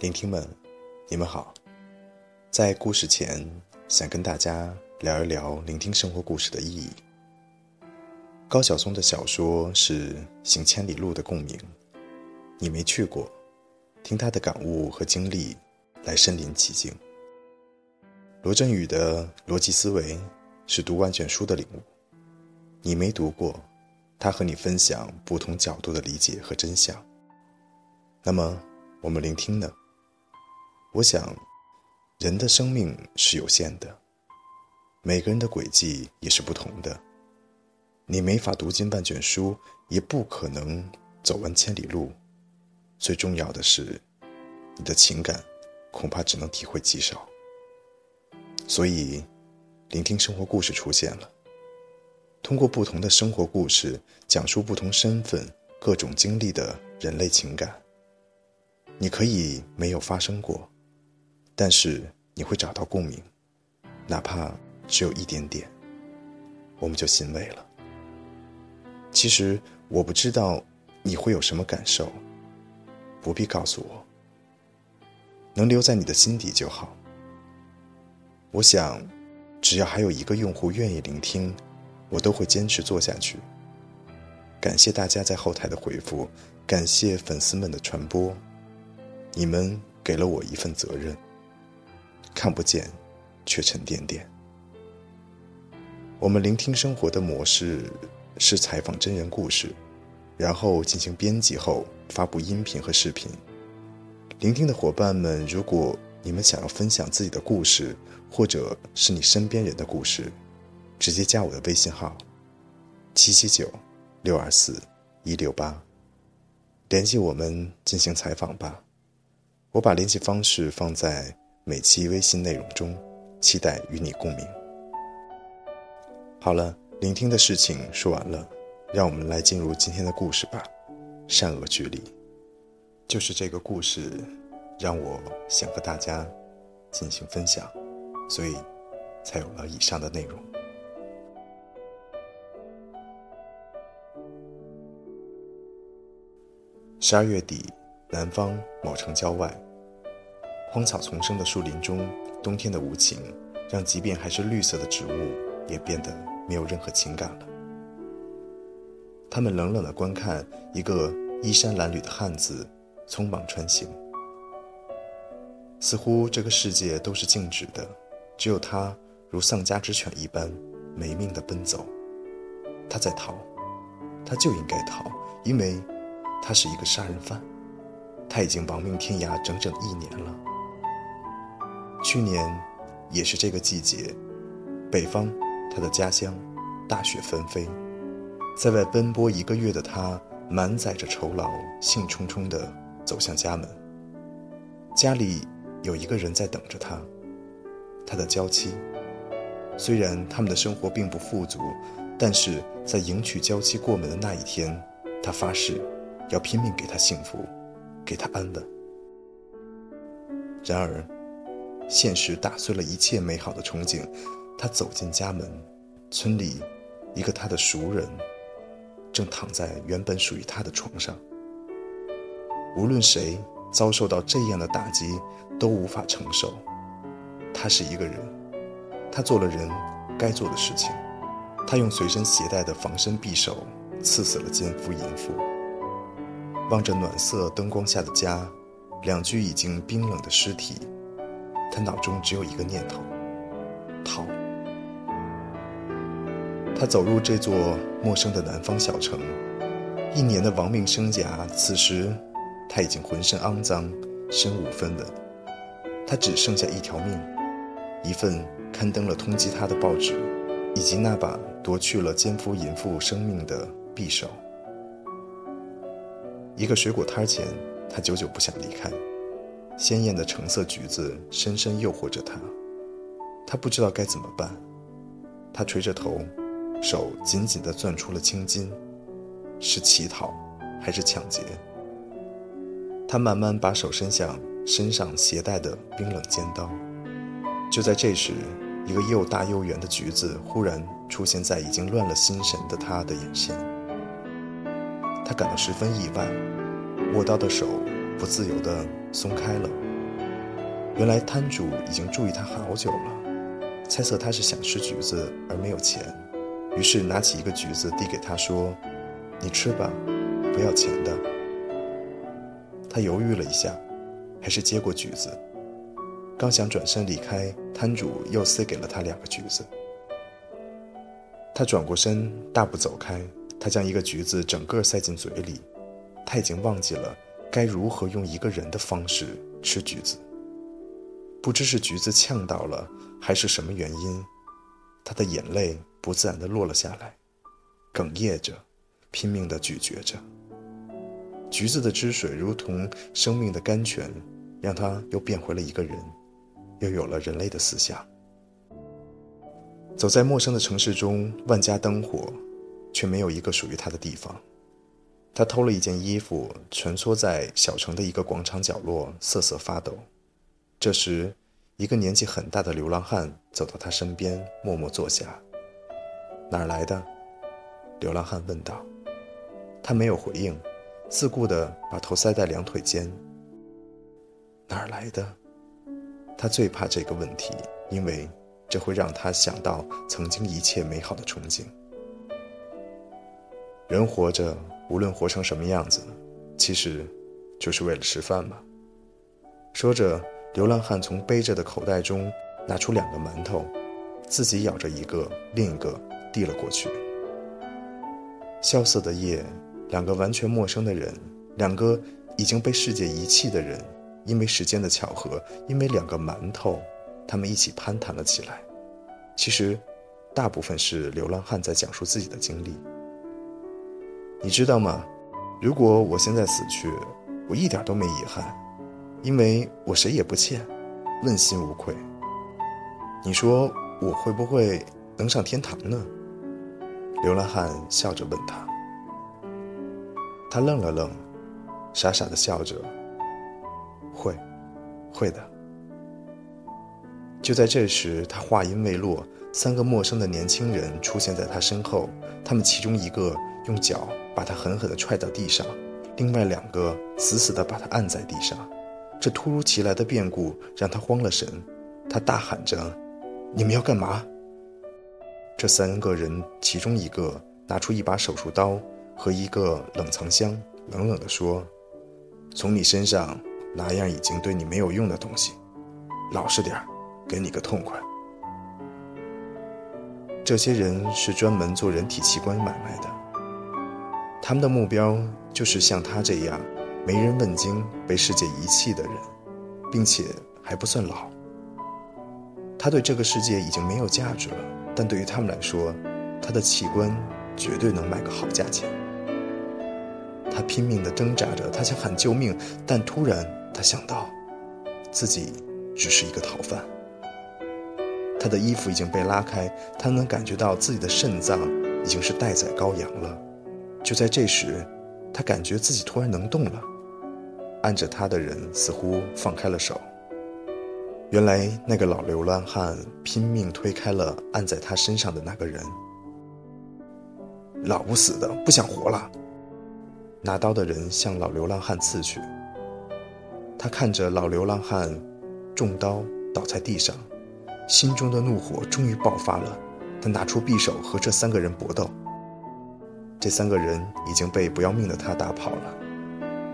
聆听们，你们好。在故事前，想跟大家聊一聊聆听生活故事的意义。高晓松的小说是行千里路的共鸣，你没去过，听他的感悟和经历，来身临其境。罗振宇的逻辑思维是读万卷书的领悟，你没读过，他和你分享不同角度的理解和真相。那么，我们聆听呢？我想，人的生命是有限的，每个人的轨迹也是不同的。你没法读尽万卷书，也不可能走完千里路。最重要的是，你的情感恐怕只能体会极少。所以，聆听生活故事出现了。通过不同的生活故事，讲述不同身份、各种经历的人类情感。你可以没有发生过。但是你会找到共鸣，哪怕只有一点点，我们就欣慰了。其实我不知道你会有什么感受，不必告诉我，能留在你的心底就好。我想，只要还有一个用户愿意聆听，我都会坚持做下去。感谢大家在后台的回复，感谢粉丝们的传播，你们给了我一份责任。看不见，却沉甸甸。我们聆听生活的模式是采访真人故事，然后进行编辑后发布音频和视频。聆听的伙伴们，如果你们想要分享自己的故事，或者是你身边人的故事，直接加我的微信号：七七九六二四一六八，联系我们进行采访吧。我把联系方式放在。每期微信内容中，期待与你共鸣。好了，聆听的事情说完了，让我们来进入今天的故事吧。善恶距离，就是这个故事，让我想和大家进行分享，所以才有了以上的内容。十二月底，南方某城郊外。荒草丛生的树林中，冬天的无情，让即便还是绿色的植物也变得没有任何情感了。他们冷冷地观看一个衣衫褴褛的汉子匆忙穿行，似乎这个世界都是静止的，只有他如丧家之犬一般没命地奔走。他在逃，他就应该逃，因为他是一个杀人犯。他已经亡命天涯整整一年了。去年，也是这个季节，北方，他的家乡，大雪纷飞，在外奔波一个月的他，满载着酬劳，兴冲冲地走向家门。家里有一个人在等着他，他的娇妻。虽然他们的生活并不富足，但是在迎娶娇妻过门的那一天，他发誓要拼命给她幸福，给她安稳。然而。现实打碎了一切美好的憧憬，他走进家门，村里一个他的熟人正躺在原本属于他的床上。无论谁遭受到这样的打击，都无法承受。他是一个人，他做了人该做的事情，他用随身携带的防身匕首刺死了奸夫淫妇。望着暖色灯光下的家，两具已经冰冷的尸体。他脑中只有一个念头：逃。他走入这座陌生的南方小城，一年的亡命生涯，此时他已经浑身肮脏，身无分文。他只剩下一条命，一份刊登了通缉他的报纸，以及那把夺去了奸夫淫妇生命的匕首。一个水果摊前，他久久不想离开。鲜艳的橙色橘子深深诱惑着他，他不知道该怎么办。他垂着头，手紧紧地攥出了青筋，是乞讨，还是抢劫？他慢慢把手伸向身上携带的冰冷尖刀。就在这时，一个又大又圆的橘子忽然出现在已经乱了心神的他的眼前。他感到十分意外，握刀的手不自由地松开了。原来摊主已经注意他好久了，猜测他是想吃橘子而没有钱，于是拿起一个橘子递给他说：“你吃吧，不要钱的。”他犹豫了一下，还是接过橘子。刚想转身离开，摊主又塞给了他两个橘子。他转过身，大步走开。他将一个橘子整个塞进嘴里，他已经忘记了该如何用一个人的方式吃橘子。不知是橘子呛到了，还是什么原因，他的眼泪不自然地落了下来，哽咽着，拼命地咀嚼着。橘子的汁水如同生命的甘泉，让他又变回了一个人，又有了人类的思想。走在陌生的城市中，万家灯火，却没有一个属于他的地方。他偷了一件衣服，蜷缩在小城的一个广场角落，瑟瑟发抖。这时，一个年纪很大的流浪汉走到他身边，默默坐下。“哪儿来的？”流浪汉问道。他没有回应。自顾地把头塞在两腿间。哪儿来的？他最怕这个问题，因为这会让他想到曾经一切美好的憧憬。人活着，无论活成什么样子，其实就是为了吃饭嘛。说着，流浪汉从背着的口袋中拿出两个馒头，自己咬着一个，另一个递了过去。萧瑟的夜。两个完全陌生的人，两个已经被世界遗弃的人，因为时间的巧合，因为两个馒头，他们一起攀谈了起来。其实，大部分是流浪汉在讲述自己的经历。你知道吗？如果我现在死去，我一点都没遗憾，因为我谁也不欠，问心无愧。你说我会不会能上天堂呢？流浪汉笑着问他。他愣了愣，傻傻的笑着。会，会的。就在这时，他话音未落，三个陌生的年轻人出现在他身后。他们其中一个用脚把他狠狠地踹到地上，另外两个死死地把他按在地上。这突如其来的变故让他慌了神，他大喊着：“你们要干嘛？”这三个人其中一个拿出一把手术刀。和一个冷藏箱，冷冷地说：“从你身上拿样已经对你没有用的东西，老实点给你个痛快。”这些人是专门做人体器官买卖的，他们的目标就是像他这样没人问津、被世界遗弃的人，并且还不算老。他对这个世界已经没有价值了，但对于他们来说，他的器官绝对能卖个好价钱。他拼命地挣扎着，他想喊救命，但突然他想到，自己只是一个逃犯。他的衣服已经被拉开，他能感觉到自己的肾脏已经是待宰羔羊了。就在这时，他感觉自己突然能动了。按着他的人似乎放开了手。原来那个老流浪汉拼命推开了按在他身上的那个人。老不死的，不想活了。拿刀的人向老流浪汉刺去。他看着老流浪汉中刀倒在地上，心中的怒火终于爆发了。他拿出匕首和这三个人搏斗。这三个人已经被不要命的他打跑了。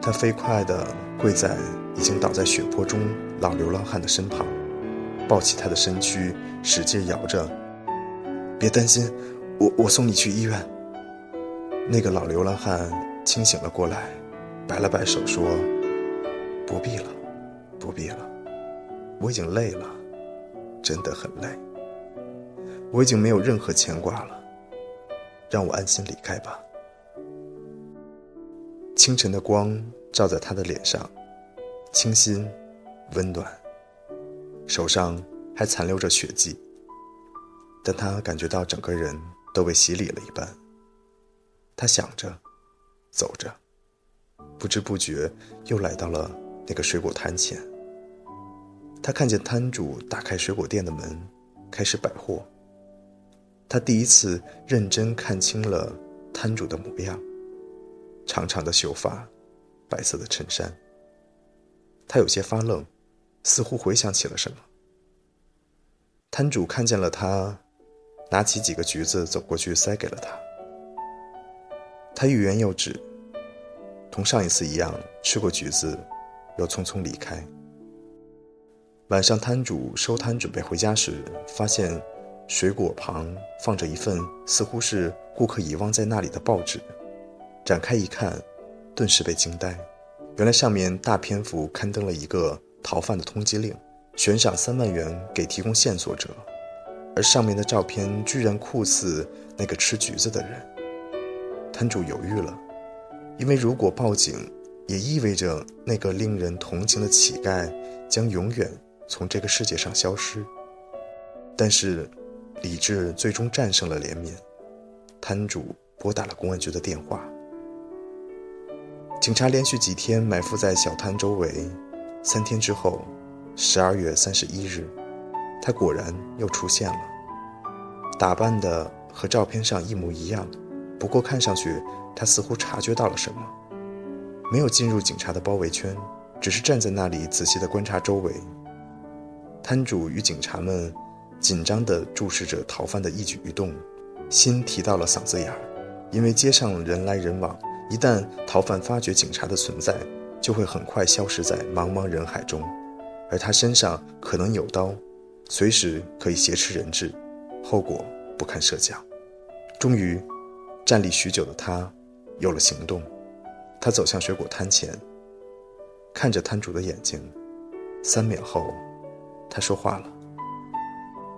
他飞快地跪在已经倒在血泊中老流浪汉的身旁，抱起他的身躯，使劲摇着：“别担心，我我送你去医院。”那个老流浪汉。清醒了过来，摆了摆手说：“不必了，不必了，我已经累了，真的很累。”我已经没有任何牵挂了，让我安心离开吧。清晨的光照在他的脸上，清新、温暖，手上还残留着血迹，但他感觉到整个人都被洗礼了一般。他想着，走着，不知不觉又来到了那个水果摊前。他看见摊主打开水果店的门，开始摆货。他第一次认真看清了摊主的模样：长长的秀发，白色的衬衫。他有些发愣，似乎回想起了什么。摊主看见了他，拿起几个橘子走过去塞给了他。他欲言又止，同上一次一样吃过橘子，又匆匆离开。晚上，摊主收摊准备回家时，发现。水果旁放着一份似乎是顾客遗忘在那里的报纸，展开一看，顿时被惊呆。原来上面大篇幅刊登了一个逃犯的通缉令，悬赏三万元给提供线索者，而上面的照片居然酷似那个吃橘子的人。摊主犹豫了，因为如果报警，也意味着那个令人同情的乞丐将永远 从这个世界上消失。但是。理智最终战胜了怜悯，摊主拨打了公安局的电话。警察连续几天埋伏在小摊周围，三天之后，十二月三十一日，他果然又出现了，打扮的和照片上一模一样，不过看上去他似乎察觉到了什么，没有进入警察的包围圈，只是站在那里仔细地观察周围。摊主与警察们。紧张地注视着逃犯的一举一动，心提到了嗓子眼儿，因为街上人来人往，一旦逃犯发觉警察的存在，就会很快消失在茫茫人海中，而他身上可能有刀，随时可以挟持人质，后果不堪设想。终于，站立许久的他有了行动，他走向水果摊前，看着摊主的眼睛，三秒后，他说话了。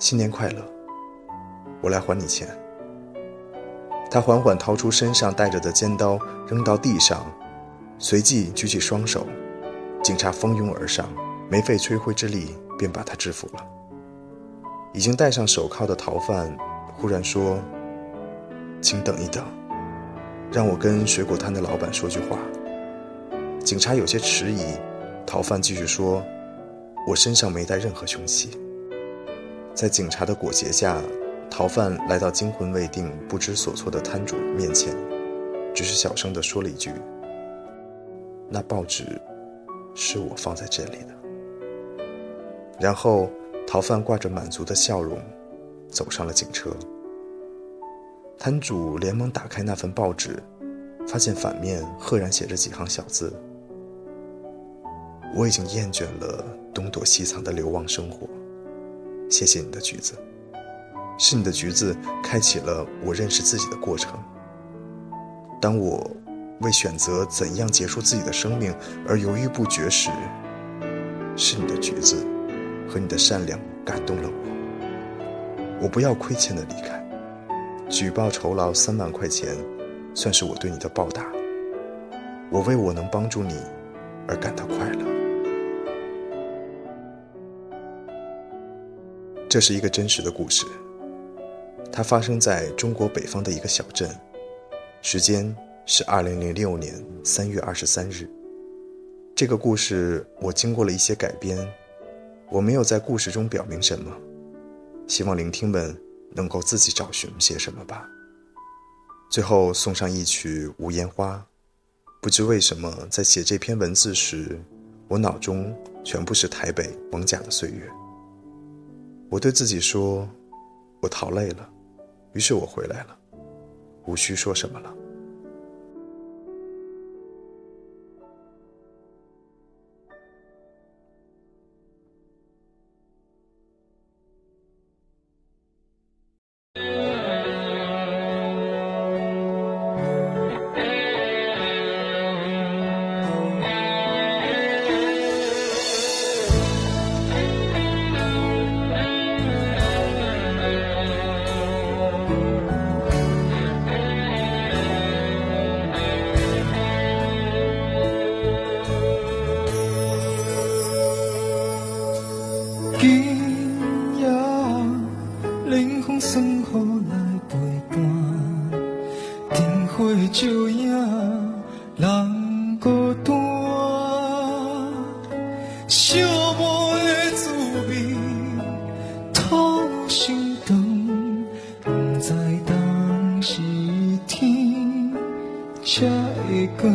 新年快乐！我来还你钱。他缓缓掏出身上带着的尖刀，扔到地上，随即举起双手。警察蜂拥而上，没费吹灰之力便把他制服了。已经戴上手铐的逃犯忽然说：“请等一等，让我跟水果摊的老板说句话。”警察有些迟疑，逃犯继续说：“我身上没带任何凶器。”在警察的裹挟下，逃犯来到惊魂未定、不知所措的摊主面前，只是小声地说了一句：“那报纸是我放在这里的。”然后，逃犯挂着满足的笑容，走上了警车。摊主连忙打开那份报纸，发现反面赫然写着几行小字：“我已经厌倦了东躲西藏的流亡生活。”谢谢你的橘子，是你的橘子开启了我认识自己的过程。当我为选择怎样结束自己的生命而犹豫不决时，是你的橘子和你的善良感动了我。我不要亏欠的离开，举报酬劳三万块钱，算是我对你的报答。我为我能帮助你而感到快乐。这是一个真实的故事，它发生在中国北方的一个小镇，时间是二零零六年三月二十三日。这个故事我经过了一些改编，我没有在故事中表明什么，希望聆听们能够自己找寻些什么吧。最后送上一曲《无烟花》，不知为什么在写这篇文字时，我脑中全部是台北蒙甲的岁月。我对自己说：“我逃累了，于是我回来了，无需说什么了。”才会光。